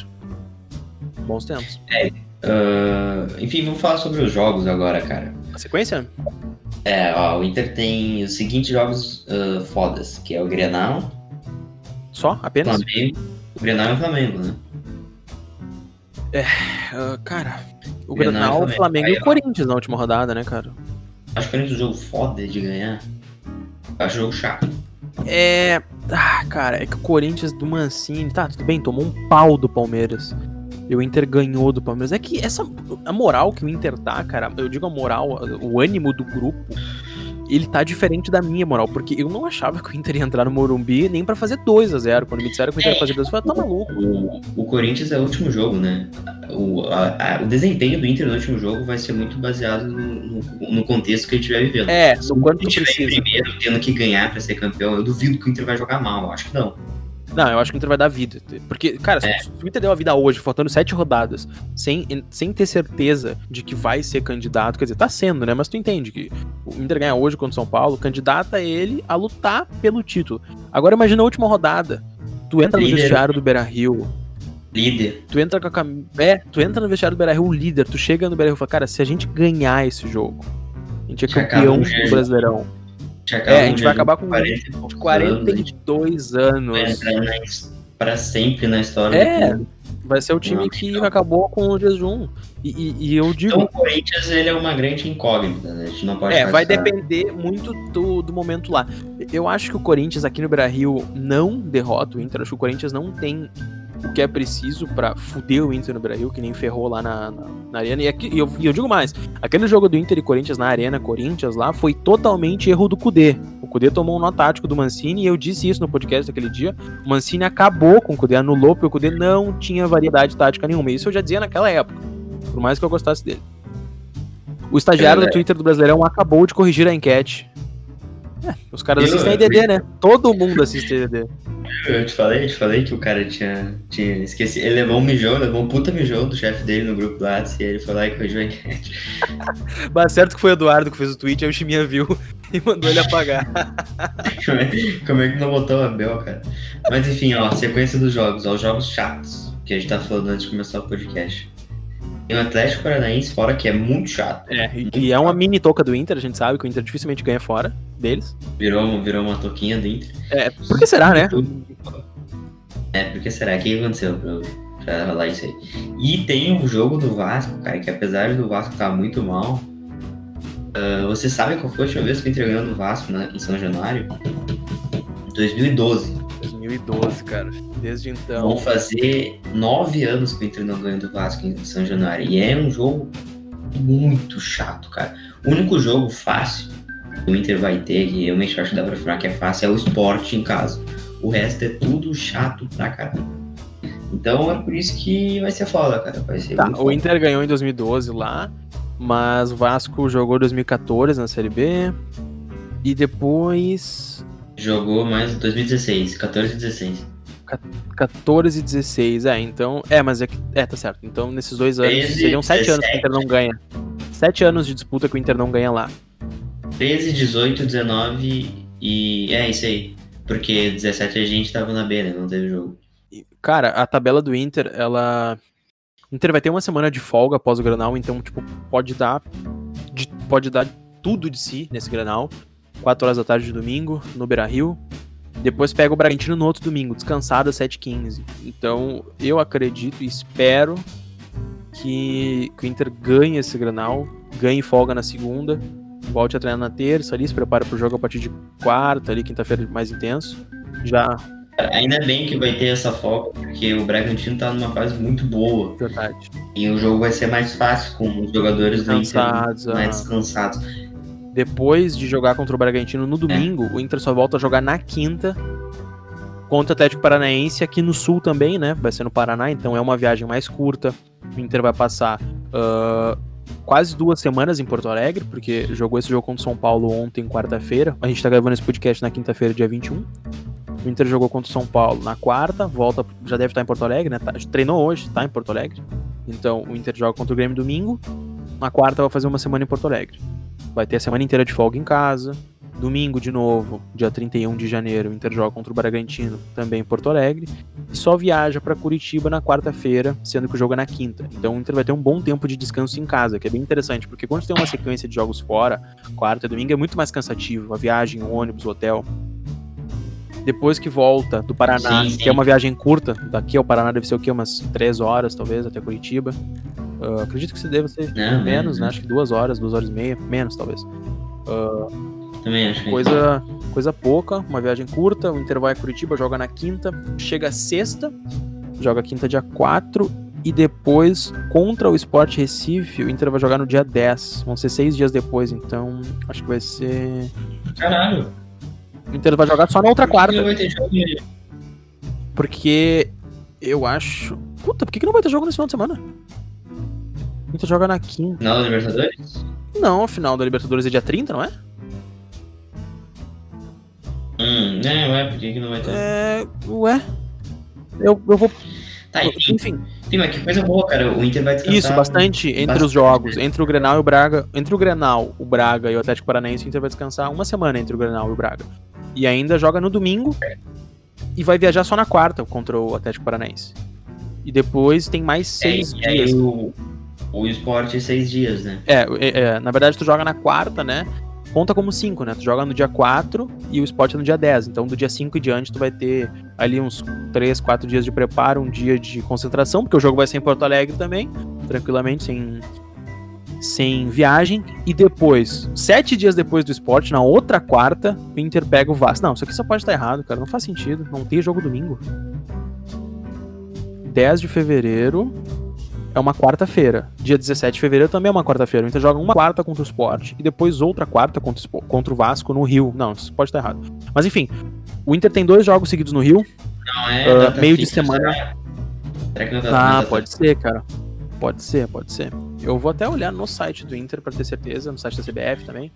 Bons tempos. Ah, enfim, vamos falar sobre os jogos agora, cara. A sequência? É, ó, o Inter tem os seguintes jogos ah, fodas, que é o Grenal, Só? Apenas? Flamengo. O Grenal e o Flamengo, né? Ah, cara, o Grenal o Flamengo. Flamengo e o. Corinthians na última rodada, né, cara? Acho que é um jogo foda de ganhar. Acho jogo chato. É. Ah, cara, é que o Corinthians do Mancini, tá, tudo bem, tomou um pau do Palmeiras. E o Inter ganhou do Palmeiras. É que essa. A moral que o Inter tá, cara, eu digo a moral, o ânimo do grupo, ele tá diferente da minha moral. Porque eu não achava que o Inter ia entrar no Morumbi nem pra fazer 2 a 0 Quando me disseram que o Inter ia fazer 2 eu falei, tá maluco. O, o Corinthians é o último jogo, né? O, a- a- o desempenho do Inter no último jogo vai ser muito baseado no, no- no contexto que a gente estiver vivendo. É, no quanto o tu estiver em precisa. primeiro, tendo que ganhar pra ser campeão, eu duvido que o Inter vai jogar mal. Acho que não. Não, eu acho que o Inter vai dar vida. Porque, cara, É. se o Inter deu a vida hoje, faltando sete rodadas, sem, sem ter certeza de que vai ser candidato, quer dizer, tá sendo, né? Mas tu entende que o Inter ganha hoje contra o São Paulo, candidata ele a lutar pelo título. Agora imagina a última rodada. Tu entra no Líder. vestiário do Beira Rio, Líder. tu entra com a cam... É, tu entra no vestiário do Beira Rio, líder, tu chega no Beira Rio e fala, cara, se a gente ganhar esse jogo, a gente é Já campeão o do. Brasileirão. É, a gente vai acabar com 40 e poucos anos, 42 anos. Vai entrar na pra sempre na história É. Vai ser o time Não, que não. acabou com o jejum. E, e- e eu digo, Então o Corinthians ele é uma grande incógnita, né? A gente não pode é, vai ficar- depender muito do, do momento lá. Eu acho que o Corinthians aqui no Brasil não derrota o Inter. Acho que o Corinthians não tem o que é preciso pra fuder o Inter no Brasil, que nem ferrou lá na, na, na arena. E, aqui, e eu, e eu digo mais: aquele jogo do Inter e Corinthians na Arena Corinthians lá foi totalmente erro do Cudê. O Cudê tomou um nó tático do Mancini e eu disse isso no podcast daquele dia. O Mancini acabou com o Cudê, anulou, porque o Cudê não tinha variedade tática nenhuma. Isso eu já dizia naquela época, por mais que eu gostasse dele. O estagiário É, do Twitter do Brasileirão acabou de corrigir a enquete. É, os caras Eu- assistem a IDD, né? Todo mundo assiste a IDD. Eu te falei, eu te falei que o cara tinha, tinha esquecido. Ele levou um mijão, levou um puta mijão do chefe dele no grupo do WhatsApp e ele foi lá e corrigiu a enquete. Mas certo que foi o Eduardo que fez o tweet, aí o Chiminha viu e mandou ele apagar. Como é, como é que não botou o Abel, cara? Mas enfim, ó, sequência dos jogos, ó, os jogos chatos que a gente tá falando antes de começar o podcast. Tem o Atlético Paranaense fora, que é muito chato. É, e que é uma mini toca do Inter, a gente sabe que o Inter dificilmente ganha fora deles. Virou, virou uma toquinha do Inter. É, por que será, né? É, porque será? O que aconteceu pra, pra rolar isso aí? E tem o jogo do Vasco, cara, que apesar do Vasco estar muito mal, ah, você sabe qual foi a última vez que o Inter ganhou do Vasco né, em São Januário? 2012. 2012, cara. Desde então. Vão fazer nove anos que o Inter não ganha do Vasco em São Januário. E é um jogo muito chato, cara. O único jogo fácil que o Inter vai ter, que realmente acho que dá pra afirmar que é fácil, é o esporte em casa. O resto é tudo chato pra caramba. Então é por isso que vai ser foda, cara. Vai ser Tá, muito o foda. Inter ganhou em 2012 lá, mas o Vasco jogou 2014 na Série B. E depois. Jogou mais 2016, 14 e 16. 14 e 16. É, então. É, mas é que. É, tá certo. Então, nesses dois anos. 13, seriam 7 anos que o 17. Inter não ganha. 7 anos de disputa que o Inter não ganha lá. 13, 18, 19 e. É isso aí. Porque 17 a gente tava na B, né? Não teve jogo. Cara, a tabela do Inter, ela. O Inter vai ter uma semana de folga após o Granal, então, tipo, pode dar. de- pode dar tudo de si nesse Granal. 4 horas da tarde de domingo, no Beira Rio. Depois pega o Bragantino no outro domingo, descansado às 7h15. Então, eu acredito e espero que, que o Inter ganhe esse Granal, ganhe folga na segunda, volte a treinar na terça ali, se prepara pro jogo a partir de quarta ali, quinta-feira mais intenso. Já, Ainda bem que vai ter essa folga, porque o Bragantino tá numa fase muito boa. verdade. E o jogo vai ser mais fácil com os jogadores do Inter Cansados, mais descansados. Depois de jogar contra o Bragantino no domingo, o Inter só volta a jogar na quinta contra o Atlético Paranaense aqui no sul também, né? Vai ser no Paraná, então é uma viagem mais curta. O Inter vai passar ah, quase duas semanas em Porto Alegre, porque jogou esse jogo contra o São Paulo ontem, quarta-feira. A gente tá gravando esse podcast na quinta-feira, dia 21. O Inter jogou contra o São Paulo na quarta, volta, já deve estar em Porto Alegre, né? Tá- treinou hoje, tá em Porto Alegre. Então o Inter joga contra o Grêmio domingo. Na quarta vai fazer uma semana em Porto Alegre. Vai ter a semana inteira de folga em casa. Domingo, de novo, dia 31 de janeiro, o Inter joga contra o Bragantino, também em Porto Alegre. E só viaja para Curitiba na quarta-feira, sendo que o jogo é na quinta. Então o Inter vai ter um bom tempo de descanso em casa, que é bem interessante, porque quando tem uma sequência de jogos fora, quarta e domingo, é muito mais cansativo. A viagem, o ônibus, o hotel. Depois que volta do Paraná, Sim, sim. que é uma viagem curta, daqui ao Paraná deve ser o quê? Umas três horas, talvez, até Curitiba. Ah, acredito que você deva ser Não, menos, não, né? Acho que duas horas, duas horas e meia, menos talvez. Também acho que Coisa, coisa pouca, uma viagem curta. O Inter vai a Curitiba, joga na quinta, chega sexta, joga quinta dia 4 e depois contra o Sport Recife, o Inter vai jogar no dia 10. Vão ser seis dias depois, então acho que vai ser. Caralho. O Inter vai jogar só na outra quarta, Não vai ter jogo. porque eu acho. Puta, por que, que não vai ter jogo nesse final de semana? O Inter joga na quinta. Final da Libertadores? Não, a final da Libertadores é dia 30, não é? Hum, né, ué, por que, que não vai ter? É. Ué. Eu, eu vou. Tá, enfim, Enfim. Sim, mas que coisa boa, cara. O Inter vai descansar. Isso, bastante entre bastante. os jogos. Entre o Grenal e o Braga. Entre o Grenal, o Braga e o Atlético Paranaense, o Inter vai descansar uma semana entre o Grenal e o Braga. E ainda joga no domingo e vai viajar só na quarta contra o Atlético Paranaense. E depois tem mais É, seis aí dias. o, o esporte é seis dias, né? É, é, é, na verdade tu joga na quarta, né? Conta como cinco, né? Tu joga no dia 4 e o Sport é no dia 10. Então do dia 5 em diante tu vai ter ali uns 3, 4 dias de preparo, um dia de concentração, porque o jogo vai ser em Porto Alegre também, tranquilamente, sem, sem viagem. E depois, sete dias depois do Sport, na outra quarta, o Inter pega o Vasco. Não, isso aqui só pode estar errado, cara. Não faz sentido. Não tem jogo domingo. 10 de fevereiro é uma quarta-feira. Dia 17 de fevereiro também é uma quarta-feira. O Inter joga uma quarta contra o Sport e depois outra quarta contra o, Spo- contra o Vasco no Rio. Não, isso pode estar errado. Mas enfim, o Inter tem dois jogos seguidos no Rio. Não é. Data meio de semana. Será, será que não tá Ah, pode ser, cara. Pode ser, pode ser. Eu vou até olhar no site do Inter pra ter certeza, no site da CBF também.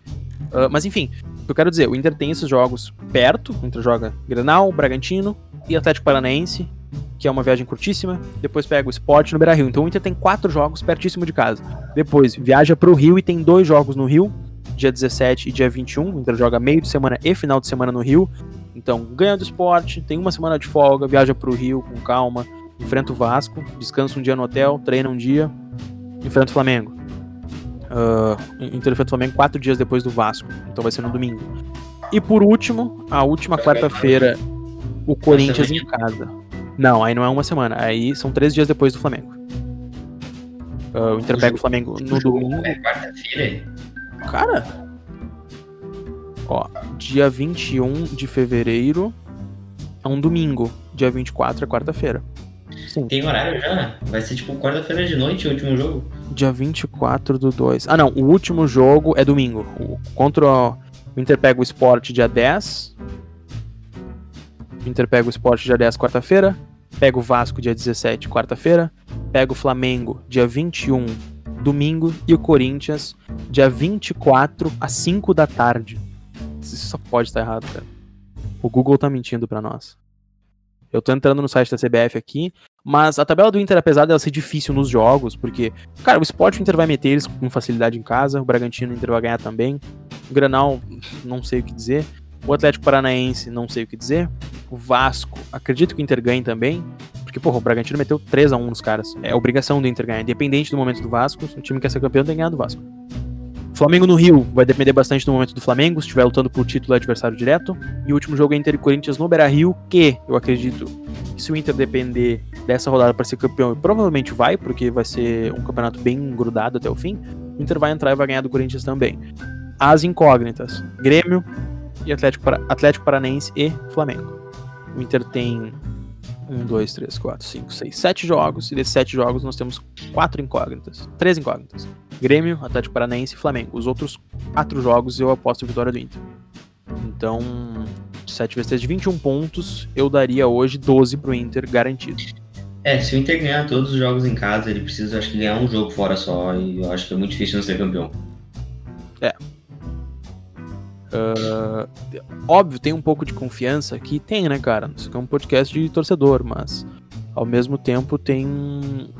Ah, mas enfim, o que eu quero dizer, o Inter tem esses jogos perto. O Inter joga Grenal, Bragantino e Atlético Paranaense, que é uma viagem curtíssima. Depois pega o Sport no Beira Rio. Então o Inter tem quatro jogos pertíssimo de casa. Depois viaja pro Rio e tem dois jogos no Rio, dia 17 e dia 21. O Inter joga meio de semana e final de semana no Rio. Então ganha do Sport, tem uma semana de folga, viaja pro Rio com calma, enfrenta o Vasco, descansa um dia no hotel, treina um dia, enfrenta o Flamengo. Uh, Inter enfrenta o Flamengo quatro dias depois do Vasco, então vai ser no domingo. E por último, a última quarta-feira, o Corinthians em casa. Não, aí não é uma semana, aí são três dias depois do Flamengo. Uh, o Inter pega o Flamengo no domingo. É quarta-feira? Cara. Ó, dia 21 de fevereiro é um domingo. Dia 24 é quarta-feira. Sim. Tem horário já? Vai ser tipo quarta-feira de noite o último jogo? Dia 24 do 2. Ah, não. O último jogo é domingo. O, contra o, o Inter pega o Sport dia 10. Inter pega o Sport dia 10, quarta-feira. Pega o Vasco dia 17, quarta-feira. Pega o Flamengo dia 21, domingo. E o Corinthians dia 24, às 5 da tarde. Isso só pode estar errado, cara. O Google tá mentindo pra nós. Eu tô entrando no site da CBF aqui, mas a tabela do Inter, apesar dela ser difícil nos jogos, porque, cara, o Sport o Inter vai meter eles com facilidade em casa, o Bragantino o Inter vai ganhar também. O Granal, não sei o que dizer. O Atlético Paranaense, não sei o que dizer. O Vasco, acredito que o Inter ganhe também. Porque, porra, o Bragantino meteu 3 a 1 nos caras. É obrigação do Inter ganhar. Independente do momento do Vasco, o time quer ser campeão, tem que ganhar do Vasco. Flamengo no Rio vai depender bastante do momento do Flamengo, se estiver lutando por título é adversário direto. E o último jogo é Inter e Corinthians no Beira Rio, que eu acredito que se o Inter depender dessa rodada para ser campeão, provavelmente vai, porque vai ser um campeonato bem grudado até o fim. O Inter vai entrar e vai ganhar do Corinthians também. As incógnitas: Grêmio e Atlético, Atlético Paranense e Flamengo. O Inter tem um, dois, três, quatro, cinco, seis, sete jogos. E desses sete jogos nós temos quatro incógnitas. Três incógnitas. Grêmio, Atlético Paranaense e Flamengo. Os outros quatro jogos eu aposto vitória do Inter. Então, 7 vezes 3 de 21 pontos, eu daria hoje 12 pro Inter garantido. É, se o Inter ganhar todos os jogos em casa, ele precisa, acho que, ganhar um jogo fora só. E eu acho que é muito difícil não ser campeão. É. Uh, óbvio, tem um pouco de confiança que tem, né, cara? Isso aqui é um podcast de torcedor, mas ao mesmo tempo tem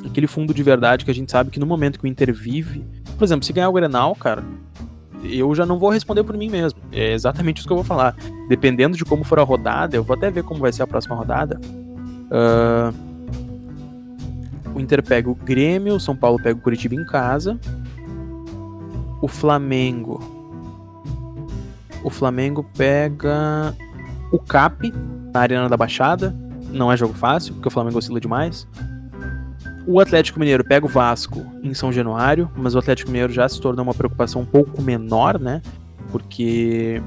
aquele fundo de verdade que a gente sabe que no momento que o Inter vive, por exemplo, se ganhar o Grenal, cara, eu já não vou responder por mim mesmo. É exatamente isso que eu vou falar. Dependendo de como for a rodada, eu vou até ver como vai ser a próxima rodada. Uh, o Inter pega o Grêmio, o São Paulo pega o Curitiba em casa. O Flamengo. O Flamengo pega o Cap na Arena da Baixada. Não é jogo fácil, porque o Flamengo oscila demais. O Atlético Mineiro pega o Vasco em São Januário, mas o Atlético Mineiro já se tornou uma preocupação um pouco menor, né? Porque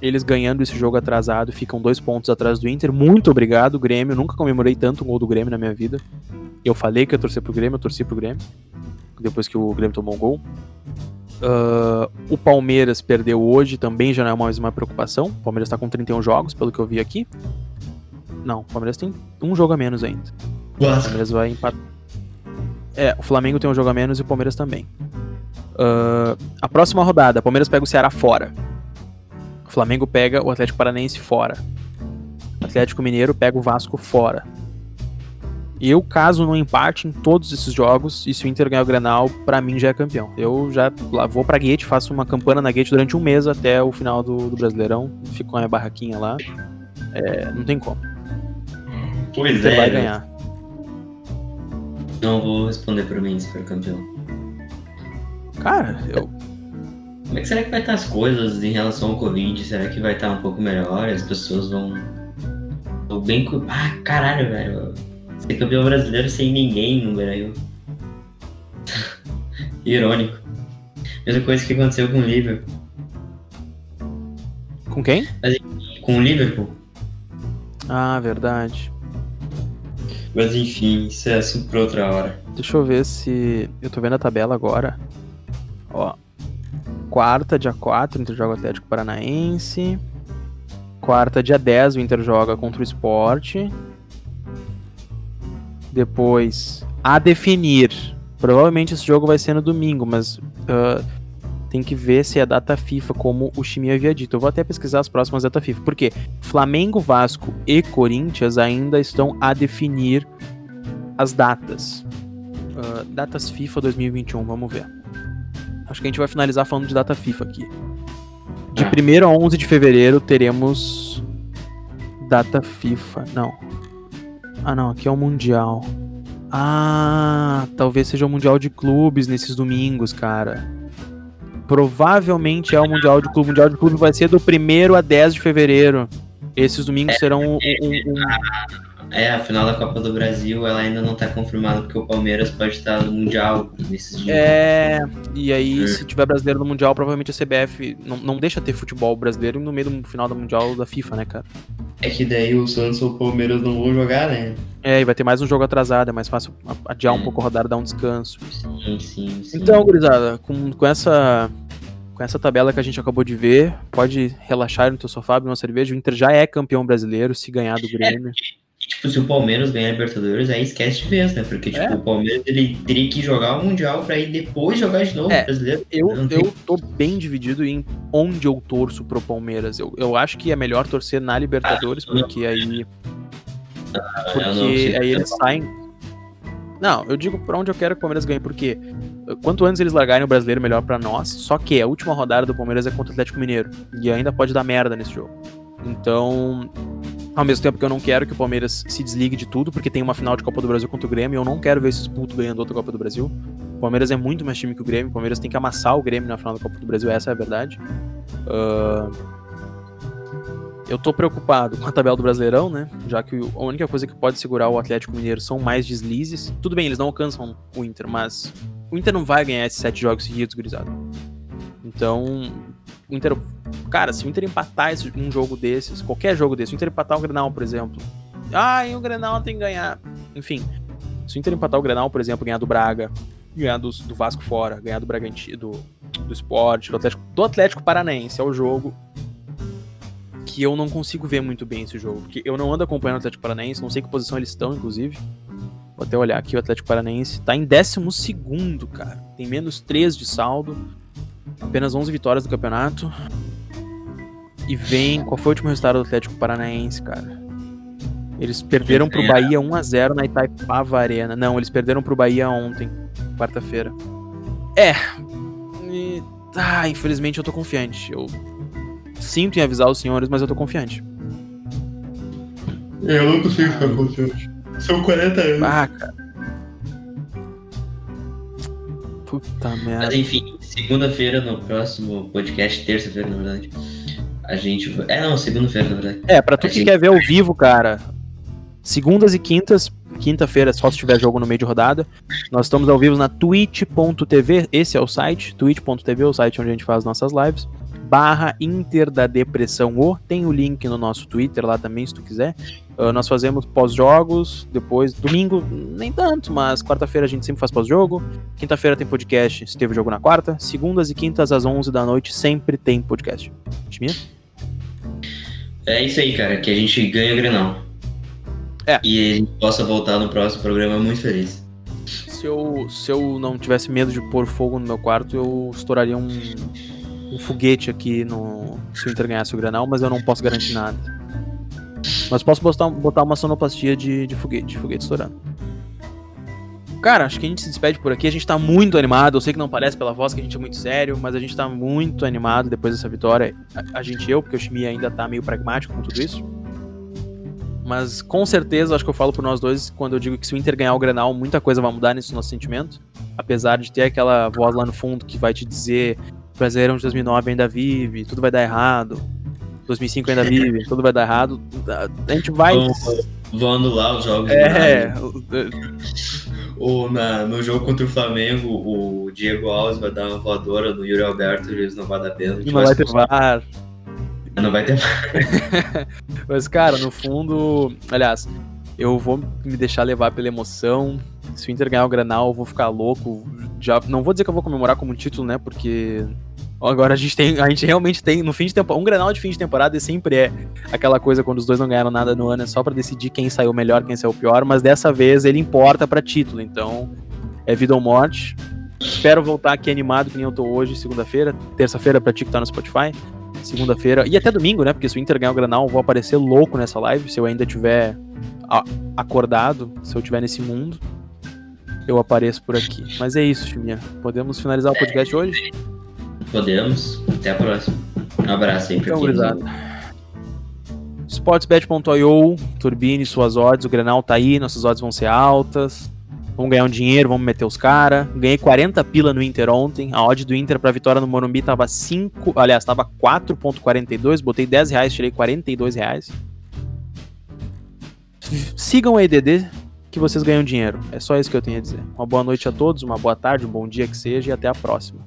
eles ganhando esse jogo atrasado ficam dois pontos atrás do Inter. Muito obrigado, Grêmio. Nunca comemorei tanto um gol do Grêmio na minha vida. Eu falei que ia torcer pro Grêmio, eu torci pro Grêmio. Depois que o Grêmio tomou um gol. Uh, o Palmeiras perdeu hoje, também já não é mais uma preocupação. O Palmeiras tá com 31 jogos, pelo que eu vi aqui. Não, o Palmeiras tem um jogo a menos ainda. O Palmeiras vai empatar. É, o Flamengo tem um jogo a menos e o Palmeiras também. Uh, a próxima rodada, o Palmeiras pega o Ceará fora. O Flamengo pega o Atlético Paranaense fora. O Atlético Mineiro pega o Vasco fora. Eu, caso não empate em todos esses jogos, e se o Inter ganhar o Grenal, pra mim já é campeão. Eu já vou pra Gate, faço uma campana na Gate durante um mês até o final do, do Brasileirão. Fico com a minha barraquinha lá. É, não tem como. Pois Inter é. vai ganhar. Não vou responder por mim se for campeão. Cara, eu. Como é que será que vai estar as coisas em relação ao Covid? Será que vai estar um pouco melhor? As pessoas vão. Tô bem. Ah, caralho, velho. Ser campeão brasileiro sem ninguém no Brasil. Irônico. Mesma coisa que aconteceu com o Liverpool. Com quem? Com o Liverpool. Ah, verdade. Mas enfim, isso é assunto pra outra hora. Deixa eu ver se. Eu tô vendo a tabela agora. Ó. Quarta, dia 4, o Inter joga Atlético Paranaense. Quarta, dia 10, o Inter joga contra o Sport. Depois, a definir. Provavelmente esse jogo vai ser no domingo, mas ah, tem que ver se é data FIFA, como o Chimia havia dito. Eu vou até pesquisar as próximas datas FIFA. Porque Flamengo, Vasco e Corinthians ainda estão a definir as datas. Ah, datas FIFA 2021, vamos ver. Acho que a gente vai finalizar falando de data FIFA aqui. De Ah. 1 a 11 de fevereiro teremos data FIFA. Não. Ah, não, aqui é o Mundial. Ah, talvez seja o Mundial de Clubes nesses domingos, cara. Provavelmente é o Mundial de Clube. O Mundial de Clube vai ser do 1 a 10 de fevereiro. Esses domingos serão um- um- um, É, a final da Copa do Brasil ela ainda não tá confirmada porque o Palmeiras pode estar no Mundial nesses dias. É, e aí, É. se tiver brasileiro no Mundial, provavelmente a CBF não, não deixa ter futebol brasileiro no meio do final do Mundial da FIFA, né, cara? É que daí o Santos ou o Palmeiras não vão jogar, né? É, e vai ter mais um jogo atrasado, é mais fácil adiar um É. pouco a rodada, dar um descanso. Sim, sim, sim. Então, gurizada, com, com essa com essa tabela que a gente acabou de ver, pode relaxar no teu sofá, abrir uma cerveja. O Inter já é campeão brasileiro, se ganhar do Grêmio. Tipo, se o Palmeiras ganhar a Libertadores, aí esquece de vez, né? Porque, tipo, É. o Palmeiras ele teria que jogar o Mundial pra ir depois jogar de novo É, brasileiro. Eu, tem- eu tô bem dividido em onde eu torço pro Palmeiras. Eu, eu acho que é melhor torcer na Libertadores, porque aí. eu não Porque consigo aí eles saem. Não, eu digo pra onde eu quero que o Palmeiras ganhe, porque quanto antes eles largarem o brasileiro, melhor para nós. Só que a última rodada do Palmeiras é contra o Atlético Mineiro. E ainda pode dar merda nesse jogo. Então, ao mesmo tempo que eu não quero que o Palmeiras se desligue de tudo, porque tem uma final de Copa do Brasil contra o Grêmio, eu não quero ver esses putos ganhando outra Copa do Brasil. O Palmeiras é muito mais time que o Grêmio, o Palmeiras tem que amassar o Grêmio na final da Copa do Brasil, essa é a verdade. Uh, eu tô preocupado com a tabela do Brasileirão, né? Já que a única coisa que pode segurar o Atlético Mineiro são mais deslizes. Tudo bem, eles não alcançam o Inter, mas o Inter não vai ganhar esses sete jogos seguidos, gurizada. Então, o Inter. Cara, se o Inter empatar esse, um jogo desses, qualquer jogo desse, o Inter empatar o Grenal, por exemplo. Ah, e o Grenal tem que ganhar. Enfim, se o Inter empatar o Grenal, por exemplo, ganhar do Braga, ganhar do, do Vasco fora, ganhar do Bragantino, do, do Sport, do Atlético, do Atlético Paranaense, é o jogo que eu não consigo ver muito bem esse jogo. Porque eu não ando acompanhando o Atlético Paranaense, não sei que posição eles estão, inclusive. Vou até olhar aqui, o Atlético Paranaense tá em 12 cara. Tem menos 3 de saldo. Apenas 11 vitórias do campeonato. E vem. Qual foi o último resultado do Atlético Paranaense, cara? Eles perderam pro Bahia 1x0 na Itaipava Arena. Não, eles perderam pro Bahia ontem, quarta-feira. É. E... Ah, infelizmente eu tô confiante. Eu sinto em avisar os senhores, mas eu tô confiante. Eu não consigo ficar confiante. São 40 anos. Ah, cara. Puta merda. Mas enfim, segunda-feira no próximo podcast, terça-feira, na verdade. A gente. É, não, segunda-feira, na verdade. É, pra tu A que gente- quer ver ao vivo, cara. Segundas e quintas, quinta-feira, só se tiver jogo no meio de rodada. Nós estamos ao vivo na twitch.tv, esse é o site, twitch.tv, o site onde a gente faz nossas lives. Barra Inter da Depressão O. Tem o link no nosso Twitter lá também, se tu quiser. Ah, nós fazemos pós-jogos, depois, domingo, nem tanto, mas quarta-feira a gente sempre faz pós-jogo. Quinta-feira tem podcast, se teve jogo na quarta. Segundas e quintas às 11 da noite sempre tem podcast. Timia? É isso aí, cara, que a gente ganha o Grenal. É. E a gente possa voltar no próximo programa muito feliz. Se eu, se eu não tivesse medo de pôr fogo no meu quarto, eu estouraria um, um foguete aqui no, se o Inter ganhasse o Granal, mas eu não posso garantir nada. Mas posso botar, botar uma sonoplastia de, de foguete, de foguete estourando. Cara, acho que a gente se despede por aqui. A gente tá muito animado. Eu sei que não parece pela voz que a gente é muito sério, mas a gente tá muito animado depois dessa vitória. A, a gente, eu, porque o Chimia ainda tá meio pragmático com tudo isso. Mas com certeza, acho que eu falo por nós dois quando eu digo que se o Inter ganhar o Grenal, muita coisa vai mudar nesse nosso sentimento. Apesar de ter aquela voz lá no fundo que vai te dizer o Brasileirão de 2009 ainda vive, tudo vai dar errado. 2005 ainda vive, tudo vai dar errado. A gente vai. Vamos, vão anular os jogos. É, Ou na, no jogo contra o Flamengo, o Diego Alves vai dar uma voadora no Yuri Alberto e eles não vai dar pênalti. não vai ter VAR. Não vai ter Mas, cara, no fundo, aliás, eu vou me deixar levar pela emoção. Se o Inter ganhar o Granal, eu vou ficar louco. Já, não vou dizer que eu vou comemorar como título, né? Porque agora a gente tem, a gente realmente tem no fim de temporada, um Granal de fim de temporada sempre é aquela coisa quando os dois não ganharam nada no ano, é só pra decidir quem saiu melhor, quem saiu pior, mas dessa vez ele importa pra título, então é vida ou morte. Espero voltar aqui animado que nem eu tô hoje, segunda-feira, terça-feira pra ti que tá no Spotify segunda-feira e até domingo, né? Porque se o Inter ganhar o Granal, eu vou aparecer louco nessa live. Se eu ainda tiver acordado, se eu tiver nesse mundo, eu apareço por aqui. Mas é isso, Chiminha. Podemos finalizar o podcast hoje? Podemos. Até a próxima. Um abraço aí pra Então, quem Sportsbet.io, turbine suas odds. O Granal tá aí, nossas odds vão ser altas. Vamos ganhar um dinheiro, vamos meter os caras. Ganhei 40 pila no Inter ontem. A odd do Inter pra vitória no Morumbi tava 5. Aliás, tava 4,42. Botei 10 reais, tirei 42 reais. Sigam a EDD que vocês ganham dinheiro. É só isso que eu tenho a dizer. Uma boa noite a todos, uma boa tarde, um bom dia que seja e até a próxima.